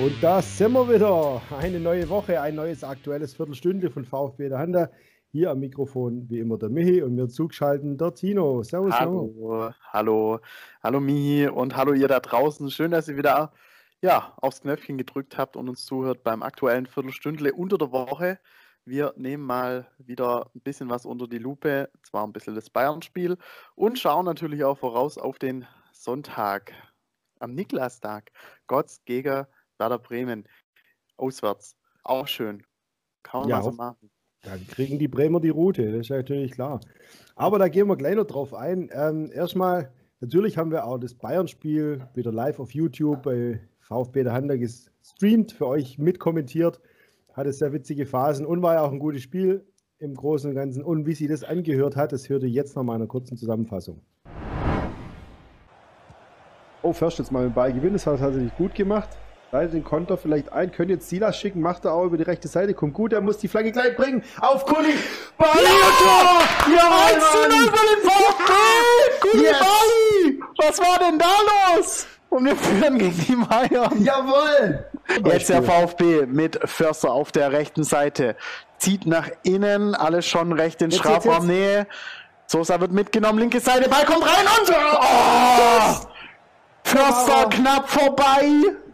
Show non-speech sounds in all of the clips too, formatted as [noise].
Und da sind wir wieder. Eine neue Woche, ein neues aktuelles Viertelstunde von VfB der Handa. Hier am Mikrofon wie immer der Michi und mir zugeschaltet der Tino. Servus. Hallo, hallo, hallo Michi und hallo ihr da draußen. Schön, dass ihr wieder ja, aufs Knöpfchen gedrückt habt und uns zuhört beim aktuellen Viertelstündle unter der Woche. Wir nehmen mal wieder ein bisschen was unter die Lupe, zwar ein bisschen das Bayern-Spiel und schauen natürlich auch voraus auf den Sonntag am Niklastag. Gotts gegen Werder Bremen. Auswärts. Auch schön. Kann man ja, so machen. Dann kriegen die Bremer die Route, das ist natürlich klar. Aber da gehen wir gleich noch drauf ein. Ähm, erstmal, natürlich haben wir auch das Bayern-Spiel wieder live auf YouTube bei VfB der Hand gestreamt, für euch mitkommentiert. Hatte sehr witzige Phasen und war ja auch ein gutes Spiel im Großen und Ganzen. Und wie sie das angehört hat, das hörte jetzt noch mal in einer kurzen Zusammenfassung. Oh, Först jetzt mal den Ball gewinnen, das hat er tatsächlich gut gemacht. Leitet den Konter vielleicht ein, könnt jetzt Silas schicken, macht er auch über die rechte Seite, kommt gut, er muss die Flagge gleich bringen. Auf Kuli! Bali ja! Ja, 1 zu 0 für den VfB! Yes. Bali! Was war denn da los? Und wir führen gegen die Bayern. Jawohl! Jetzt der VfB mit Förster auf der rechten Seite. Zieht nach innen, alles schon recht in Strafraumnähe. Sosa wird mitgenommen, linke Seite, Ball kommt rein und... Oh! Förster oh. knapp vorbei.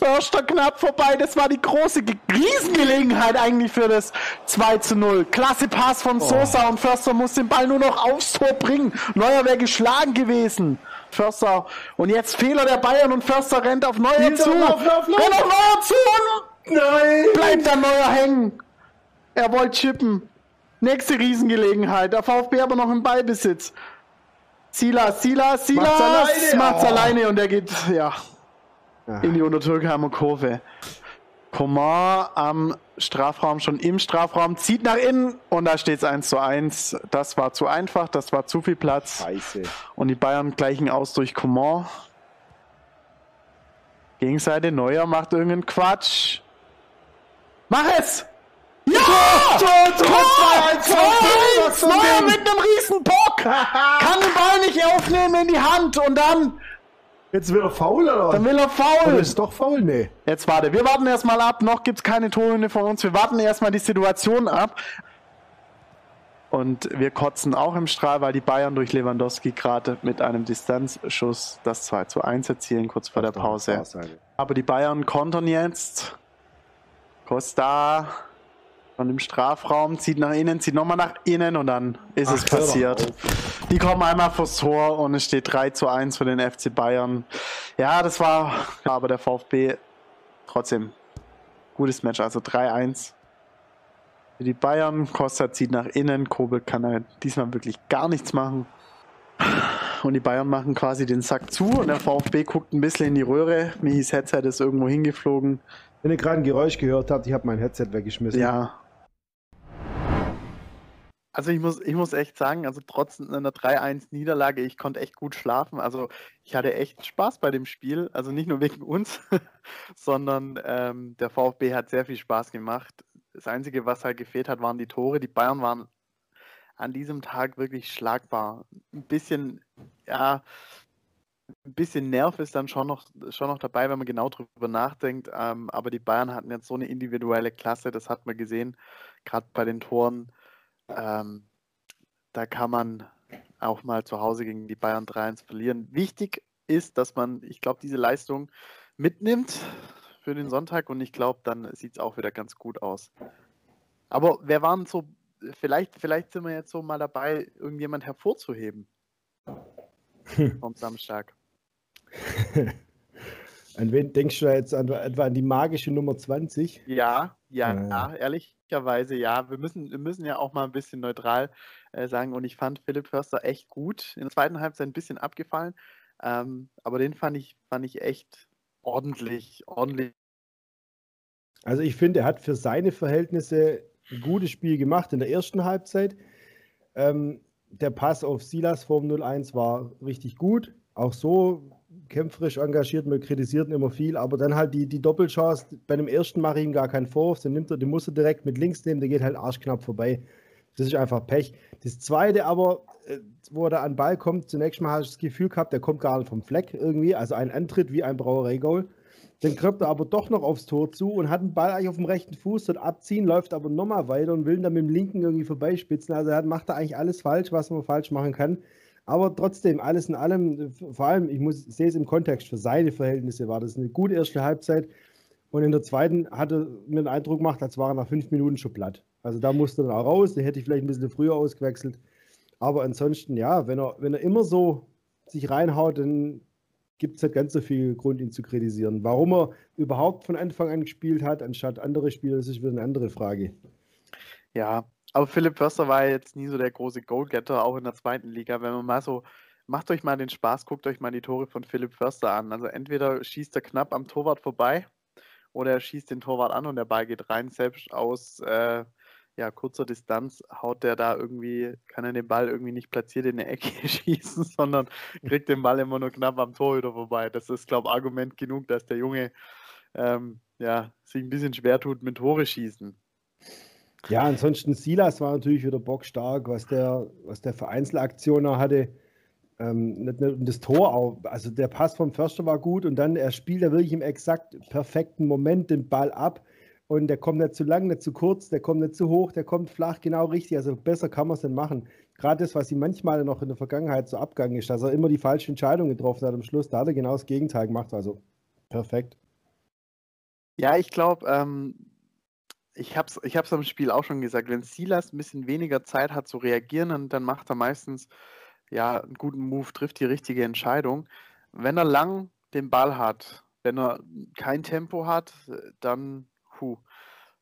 Förster knapp vorbei. Das war die große Riesengelegenheit eigentlich für das 2 zu 0. Klasse Pass von Sosa oh. und Förster muss den Ball nur noch aufs Tor bringen. Neuer wäre geschlagen gewesen. Förster. Und jetzt Fehler der Bayern und Förster rennt auf Neuer Hier zu. Lauf, lauf, lauf. Rennt auf Neuer zu. Nein. Bleibt dann Neuer hängen. Er wollte chippen. Nächste Riesengelegenheit. Der VfB aber noch im Ballbesitz. Silas, Silas, Silas macht's alleine, macht's oh. alleine und er geht ja, ja. in die Untertürkheimer Kurve. Komar am Strafraum, schon im Strafraum, zieht nach innen und da steht es 1 zu 1. Das war zu einfach, das war zu viel Platz. Scheiße. Und die Bayern gleichen aus durch Coman. Gegenseite, Neuer macht irgendeinen Quatsch. Mach es! Ja! Tor, Tor, Tor, 2-1! Neuer mit einem riesen Bock! [laughs] Kann den Ball nicht aufnehmen in die Hand und dann... Jetzt will er faul, oder? Dann will er faul. Oder ist doch faul, nee. Jetzt warte, wir warten erstmal ab. Noch gibt's keine Torhymne von uns. Wir warten erstmal die Situation ab. Und wir kotzen auch im Strahl, weil die Bayern durch Lewandowski gerade mit einem Distanzschuss das 2 zu 1 erzielen, kurz vor der Pause. Aber die Bayern kontern jetzt. Costa von dem Strafraum, zieht nach innen, zieht nochmal nach innen und dann ist Ach, es passiert. Die kommen einmal vors Tor und es steht 3 zu 1 für den FC Bayern. Ja, das war aber der VfB trotzdem gutes Match, also 3-1 für die Bayern. Costa zieht nach innen, Kobel kann halt diesmal wirklich gar nichts machen. Und die Bayern machen quasi den Sack zu und der VfB guckt ein bisschen in die Röhre. Michis Headset ist irgendwo hingeflogen. Wenn ihr gerade ein Geräusch gehört habt, ich habe mein Headset weggeschmissen. Ja, also ich muss, ich muss echt sagen, also trotz einer 3-1-Niederlage, ich konnte echt gut schlafen. Also ich hatte echt Spaß bei dem Spiel. Also nicht nur wegen uns, [laughs] sondern ähm, der VfB hat sehr viel Spaß gemacht. Das Einzige, was halt gefehlt hat, waren die Tore. Die Bayern waren an diesem Tag wirklich schlagbar. Ein bisschen, ja, ein bisschen Nerv ist dann schon noch, schon noch dabei, wenn man genau drüber nachdenkt. Ähm, aber die Bayern hatten jetzt so eine individuelle Klasse, das hat man gesehen, gerade bei den Toren. Ähm, da kann man auch mal zu Hause gegen die Bayern 3-1 verlieren. Wichtig ist, dass man, ich glaube, diese Leistung mitnimmt für den Sonntag und ich glaube, dann sieht es auch wieder ganz gut aus. Aber wer waren so, vielleicht, vielleicht sind wir jetzt so mal dabei, irgendjemand hervorzuheben [laughs] vom Samstag. An wen denkst du jetzt an, etwa an die magische Nummer 20? Ja, ja, äh. ja, ehrlicherweise ja. Wir müssen, wir müssen ja auch mal ein bisschen neutral äh, sagen. Und ich fand Philipp Förster echt gut. In der zweiten Halbzeit ein bisschen abgefallen. Ähm, aber den fand ich, fand ich echt ordentlich, ordentlich. Also ich finde, er hat für seine Verhältnisse ein gutes Spiel gemacht in der ersten Halbzeit. Ähm, der Pass auf Silas Form 01 war richtig gut. Auch so kämpferisch engagiert, man kritisiert ihn immer viel, aber dann halt die, die Doppelchance, bei dem ersten mache ich ihm gar keinen Vorwurf, den, nimmt er, den muss er direkt mit links nehmen, der geht halt arschknapp vorbei. Das ist einfach Pech. Das zweite aber, äh, wo er da an den Ball kommt, zunächst mal habe ich das Gefühl gehabt, der kommt gar nicht vom Fleck irgendwie, also ein Antritt wie ein Brauerei-Goal. Dann kriegt er aber doch noch aufs Tor zu und hat den Ball eigentlich auf dem rechten Fuß, dort abziehen, läuft aber nochmal weiter und will dann mit dem linken irgendwie vorbeispitzen. Also er macht da eigentlich alles falsch, was man falsch machen kann. Aber trotzdem, alles in allem, vor allem, ich muss, sehe es im Kontext, für seine Verhältnisse war das eine gute erste Halbzeit. Und in der zweiten hatte mir den Eindruck gemacht, als war er nach fünf Minuten schon platt. Also da musste er dann auch raus, den hätte ich vielleicht ein bisschen früher ausgewechselt. Aber ansonsten, ja, wenn er, wenn er immer so sich reinhaut, dann gibt es nicht ganz so viel Grund, ihn zu kritisieren. Warum er überhaupt von Anfang an gespielt hat, anstatt andere Spieler, das ist wieder eine andere Frage. Ja, aber Philipp Förster war jetzt nie so der große Goalgetter, auch in der zweiten Liga. Wenn man mal so, macht euch mal den Spaß, guckt euch mal die Tore von Philipp Förster an. Also entweder schießt er knapp am Torwart vorbei oder er schießt den Torwart an und der Ball geht rein. Selbst aus äh, ja, kurzer Distanz haut der da irgendwie, kann er den Ball irgendwie nicht platziert in der Ecke [laughs] schießen, sondern kriegt den Ball immer nur knapp am Torhüter vorbei. Das ist, glaube ich, Argument genug, dass der Junge ähm, ja, sich ein bisschen schwer tut mit Tore schießen. Ja, ansonsten Silas war natürlich wieder bockstark, was der, was der für Einzelaktionen hatte. Ähm, das Tor auch, also der Pass vom Förster war gut und dann er spielt er wirklich im exakt perfekten Moment den Ball ab und der kommt nicht zu lang, nicht zu kurz, der kommt nicht zu hoch, der kommt flach, genau richtig. Also besser kann man es denn machen. Gerade das, was ihm manchmal noch in der Vergangenheit so abgegangen ist, dass er immer die falsche Entscheidung getroffen hat am Schluss, da hat er genau das Gegenteil gemacht. Also perfekt. Ja, ich glaube, ähm, ich habe es ich hab's am Spiel auch schon gesagt, wenn Silas ein bisschen weniger Zeit hat zu reagieren, dann, macht er meistens ja, einen guten Move, trifft die richtige Entscheidung. Wenn er lang den Ball hat, wenn er kein Tempo hat, dann, puh,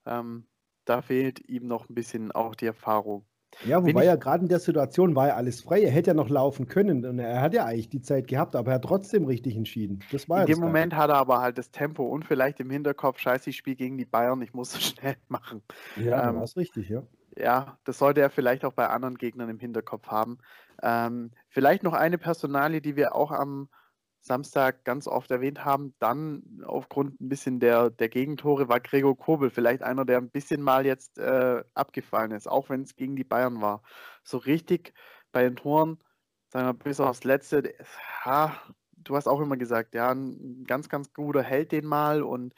ähm, da fehlt ihm noch ein bisschen auch die Erfahrung. Ja, wobei ja gerade in der Situation war ja alles frei. Er hätte ja noch laufen können und er hat ja eigentlich die Zeit gehabt, aber er hat trotzdem richtig entschieden. Das war in dem Moment hat er aber halt das Tempo und vielleicht im Hinterkopf, scheiße, ich spiele gegen die Bayern, ich muss es [laughs] schnell machen. Ja, ähm, war es richtig, ja. Ja, das sollte er vielleicht auch bei anderen Gegnern im Hinterkopf haben. Ähm, vielleicht noch eine Personalie, die wir auch am Samstag ganz oft erwähnt haben, dann aufgrund ein bisschen der, der Gegentore war Gregor Kobel vielleicht einer, der ein bisschen mal jetzt äh, abgefallen ist, auch wenn es gegen die Bayern war. So richtig bei den Toren, sagen wir bis aufs Letzte, ha, du hast auch immer gesagt, ja, ein ganz, ganz guter Held den mal und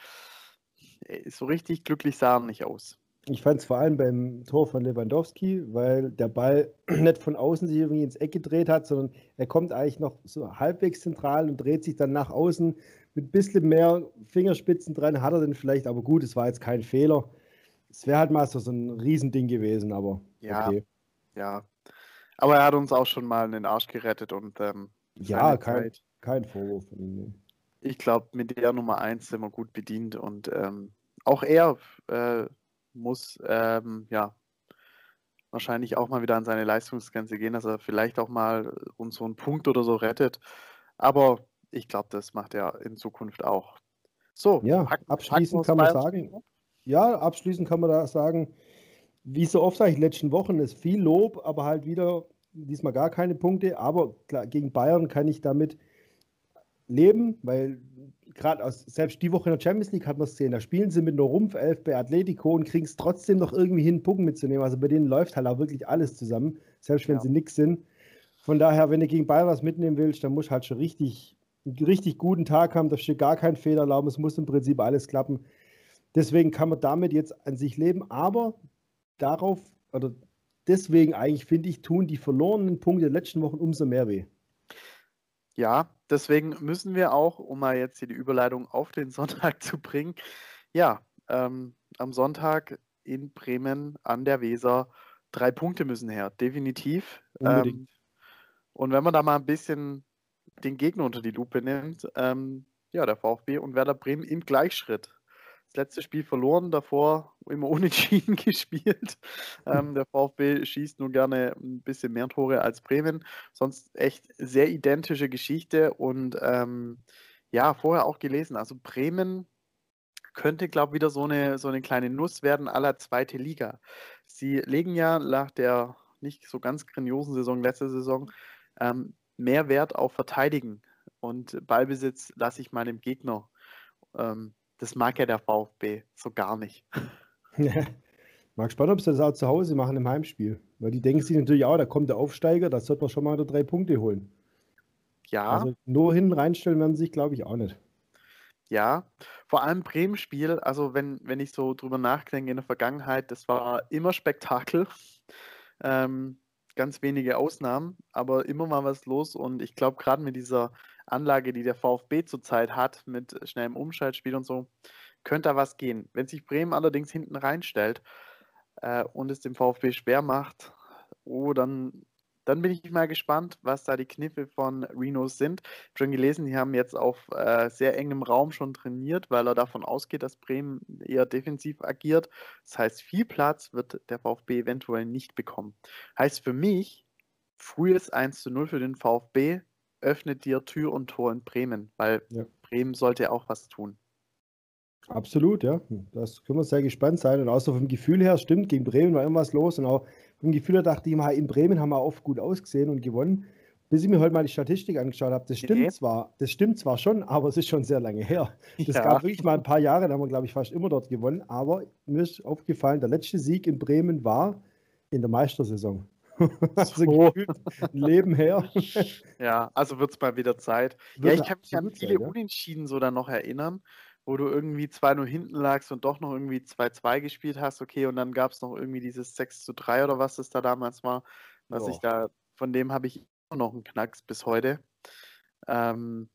äh, so richtig glücklich sah er nicht aus. Ich fand es vor allem beim Tor von Lewandowski, weil der Ball [clears throat] nicht von außen sich irgendwie ins Eck gedreht hat, sondern er kommt eigentlich noch so halbwegs zentral und dreht sich dann nach außen. Mit ein bisschen mehr Fingerspitzen dran hat er dann vielleicht, aber gut, es war jetzt kein Fehler. Es wäre halt mal so, so ein Riesending gewesen, aber ja, okay. Ja, aber er hat uns auch schon mal in den Arsch gerettet und ähm, ja, kein, kein Vorwurf von ihm. Ich glaube, mit der Nummer 1 sind wir gut bedient und ähm, auch er äh, muss ähm, ja wahrscheinlich auch mal wieder an seine Leistungsgrenze gehen, dass er vielleicht auch mal uns so einen Punkt oder so rettet. Aber ich glaube, das macht er in Zukunft auch. So, ja, abschließend kann man sagen, ja, abschließend kann man da sagen, wie so oft sage ich in den letzten Wochen, ist viel Lob, aber halt wieder diesmal gar keine Punkte. Aber klar, gegen Bayern kann ich damit leben, weil gerade aus, selbst die Woche in der Champions League hat man es gesehen, da spielen sie mit einer Rumpfelf bei Atletico und kriegen es trotzdem noch irgendwie hin, Pucken mitzunehmen. Also bei denen läuft halt auch wirklich alles zusammen, selbst wenn ja. sie nix sind. Von daher, wenn du gegen Bayern was mitnehmen willst, dann musst du halt schon richtig, einen richtig guten Tag haben, da steht gar kein Fehler erlauben, es muss im Prinzip alles klappen. Deswegen kann man damit jetzt an sich leben, aber darauf, oder deswegen eigentlich, finde ich, tun die verlorenen Punkte der letzten Wochen umso mehr weh. Ja, deswegen müssen wir auch, um mal jetzt hier die Überleitung auf den [laughs] Sonntag zu bringen, ja, ähm, am Sonntag in Bremen an der Weser drei Punkte müssen her, definitiv. Ähm, und wenn man da mal ein bisschen den Gegner unter die Lupe nimmt, ähm, ja, der VfB und Werder Bremen im Gleichschritt das letzte Spiel verloren, davor immer unentschieden [laughs] gespielt. Ähm, der VfB schießt nur gerne ein bisschen mehr Tore als Bremen. Sonst echt sehr identische Geschichte und ähm, ja, vorher auch gelesen. Also Bremen könnte, glaube ich, wieder so eine, so eine kleine Nuss werden aller zweite Liga. Sie legen ja nach der nicht so ganz grandiosen Saison, letzte Saison, ähm, mehr Wert auf Verteidigen und Ballbesitz lasse ich meinem Gegner. Ähm, das mag ja der VfB so gar nicht. Mal gespannt, ob sie das auch zu Hause machen im Heimspiel. Weil die denken sich natürlich auch, da kommt der Aufsteiger, da sollte man schon mal drei Punkte holen. Ja. Also nur hinten reinstellen werden sie sich, glaube ich, auch nicht. ja. Vor allem Bremen-Spiel, also wenn, wenn ich so drüber nachdenke in der Vergangenheit, das war immer Spektakel. Ähm, ganz wenige Ausnahmen, aber immer mal was los und ich glaube, gerade mit dieser Anlage, die der VfB zurzeit hat, mit schnellem Umschaltspiel und so, könnte da was gehen. Wenn sich Bremen allerdings hinten reinstellt äh, und es dem VfB schwer macht, oh, dann dann bin ich mal gespannt, was da die Kniffe von Reno sind. Ich schon gelesen, die haben jetzt auf äh, sehr engem Raum schon trainiert, weil er davon ausgeht, dass Bremen eher defensiv agiert. Das heißt, viel Platz wird der VfB eventuell nicht bekommen. Heißt für mich, frühes 1 zu 0 für den VfB öffnet dir Tür und Tor in Bremen, weil ja. Bremen sollte auch was tun. Absolut, ja. Das können wir sehr gespannt sein. Und auch so vom Gefühl her, stimmt, gegen Bremen war irgendwas los. Und auch vom Gefühl her dachte ich immer, in Bremen haben wir oft gut ausgesehen und gewonnen. Bis ich mir heute mal die Statistik angeschaut habe, das stimmt nee. zwar, das stimmt zwar schon, [laughs] aber es ist schon sehr lange her. Das ja. gab wirklich mal ein paar Jahre, da haben wir, glaube ich, fast immer dort gewonnen. Aber mir ist aufgefallen, der letzte Sieg in Bremen war in der Meistersaison. [laughs] also so. [laughs] ein Leben her. [laughs] ja, also wird es mal wieder Zeit. Wird ja, ich kann mich an viele Zeit, ja? Unentschieden so dann noch erinnern wo du irgendwie 2-0 hinten lagst und doch noch irgendwie 2-2 gespielt hast, okay, und dann gab es noch irgendwie dieses 6 zu 3 oder was es da damals war, was ich da, von dem habe ich immer noch einen Knacks bis heute. Ähm,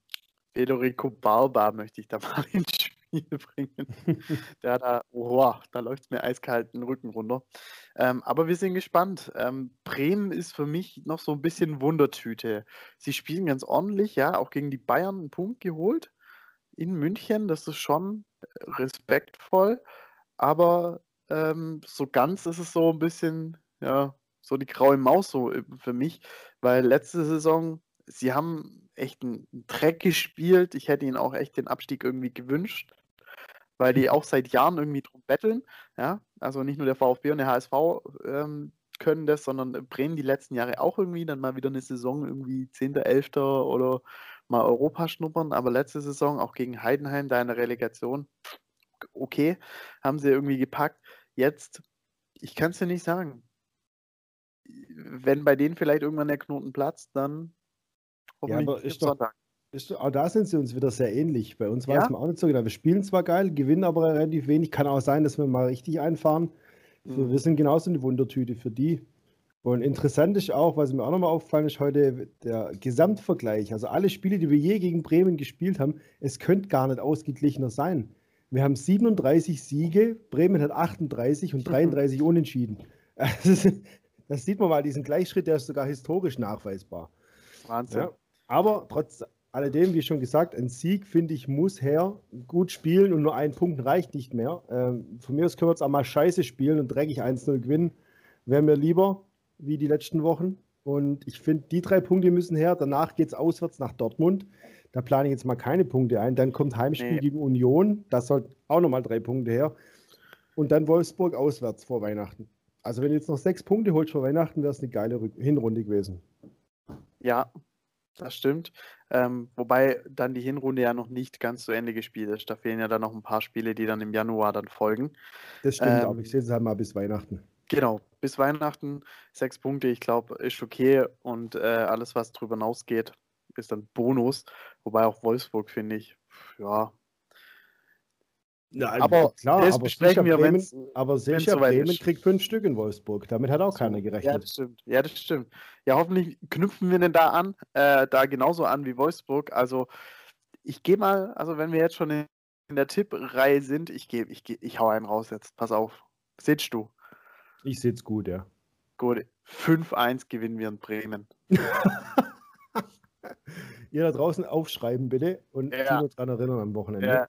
Federico Barba möchte ich da mal ins Spiel [laughs] bringen. Der da, oh, da läuft mir eiskalt den Rücken runter. Ähm, aber wir sind gespannt. Ähm, Bremen ist für mich noch so ein bisschen Wundertüte. Sie spielen ganz ordentlich, ja, auch gegen die Bayern einen Punkt geholt in München, das ist schon respektvoll, aber ähm, so ganz ist es so ein bisschen, ja, so die graue Maus so äh, für mich, weil letzte Saison, sie haben echt einen Dreck gespielt. Ich hätte ihnen auch echt den Abstieg irgendwie gewünscht, weil die auch seit Jahren irgendwie drum betteln. Ja, also nicht nur der VfB und der HSV ähm, können das, sondern Bremen die letzten Jahre auch irgendwie, dann mal wieder eine Saison irgendwie 10., 11. oder mal Europa schnuppern, aber letzte Saison auch gegen Heidenheim, da in der Relegation, okay, haben sie irgendwie gepackt. Jetzt, ich kann es dir nicht sagen. Wenn bei denen vielleicht irgendwann der Knoten platzt, dann ja, aber ist doch, ist, auch da sind sie uns wieder sehr ähnlich. Bei uns war ja? es mal auch nicht so genau. Wir spielen zwar geil, gewinnen aber relativ wenig. Kann auch sein, dass wir mal richtig einfahren. Mhm. Wir sind genauso eine Wundertüte für die. Und interessant ist auch, was mir auch nochmal aufgefallen ist heute, der Gesamtvergleich. Also alle Spiele, die wir je gegen Bremen gespielt haben, es könnte gar nicht ausgeglichener sein. Wir haben 37 Siege, Bremen hat 38 und 33 Unentschieden. [laughs] Also, das sieht man mal, diesen Gleichschritt, der ist sogar historisch nachweisbar. Wahnsinn. Ja, aber trotz alledem, wie schon gesagt, ein Sieg, finde ich, muss her. Gut spielen und nur ein Punkt reicht nicht mehr. Ähm, von mir aus können wir jetzt auch mal scheiße spielen und dreckig 1-0 gewinnen. Wäre mir lieber wie die letzten Wochen. Und ich finde, die drei Punkte müssen her. Danach geht es auswärts nach Dortmund. Da plane ich jetzt mal keine Punkte ein. Dann kommt Heimspiel nee. gegen Union. Da sollten auch nochmal drei Punkte her. Und dann Wolfsburg auswärts vor Weihnachten. Also, wenn du jetzt noch sechs Punkte holst vor Weihnachten, wäre es eine geile Hinrunde gewesen. Ja, das stimmt. Ähm, wobei dann die Hinrunde ja noch nicht ganz zu Ende gespielt ist. Da fehlen ja dann noch ein paar Spiele, die dann im Januar dann folgen. Das stimmt, ähm, aber ich sehe es halt mal bis Weihnachten. Genau, bis Weihnachten sechs Punkte, ich glaube, ist okay. Und äh, alles, was drüber hinausgeht, ist dann Bonus. Wobei auch Wolfsburg, finde ich, ja. Ja aber klar, das aber besprechen wir, Bremen, aber sicher, Bremen ist. kriegt fünf Stück in Wolfsburg. Damit hat auch keiner gerechnet. Ja, das stimmt. Ja, das stimmt. Ja, hoffentlich knüpfen wir denn da an, äh, da genauso an wie Wolfsburg. Also ich gehe mal, also wenn wir jetzt schon in, der Tippreihe sind, ich gehe, ich, geh, ich hau einen raus jetzt. Pass auf. Sitzt du. Ich es gut, ja. Gut, 5-1 gewinnen wir in Bremen. [laughs] Ihr da draußen aufschreiben bitte und ja. uns daran erinnern am Wochenende. Ja,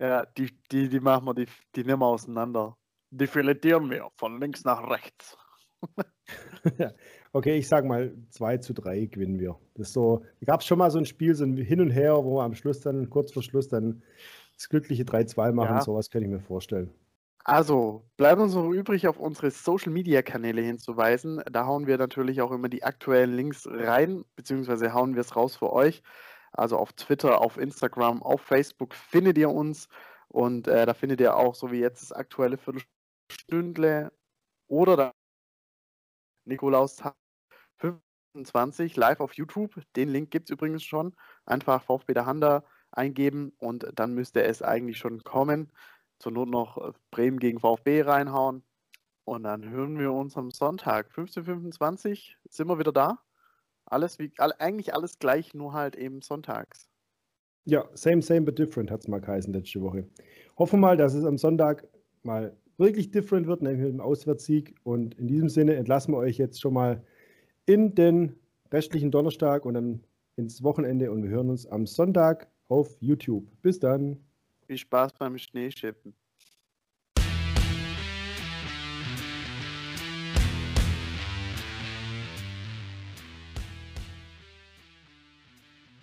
ja die, die, die machen wir, die, die nehmen wir auseinander. Die filetieren wir von links nach rechts. [laughs] okay, ich sag mal 2 zu 3 gewinnen wir. Das so, gab es schon mal so ein Spiel, so ein Hin und Her, wo wir am Schluss dann, kurz vor Schluss, dann das glückliche 3-2 machen. Ja. Sowas kann ich mir vorstellen. Also, bleibt uns noch übrig, auf unsere Social-Media-Kanäle hinzuweisen. Da hauen wir natürlich auch immer die aktuellen Links rein, beziehungsweise hauen wir es raus für euch. Also auf Twitter, auf Instagram, auf Facebook findet ihr uns und äh, da findet ihr auch, so wie jetzt, das aktuelle Viertelstündle oder da Nikolaus 25 live auf YouTube. Den Link gibt es übrigens schon. Einfach VfB der Handa eingeben und dann müsste es eigentlich schon kommen. Zur Not noch Bremen gegen VfB reinhauen. Und dann hören wir uns am Sonntag, 15.25 sind wir wieder da. Alles wie, eigentlich alles gleich, nur halt eben sonntags. Ja, same, same, but different hat es mal geheißen letzte Woche. Hoffen mal, dass es am Sonntag mal wirklich different wird, nämlich mit dem Auswärtssieg. Und in diesem Sinne entlassen wir euch jetzt schon mal in den restlichen Donnerstag und dann ins Wochenende und wir hören uns am Sonntag auf YouTube. Bis dann. Viel Spaß beim Schneeschippen.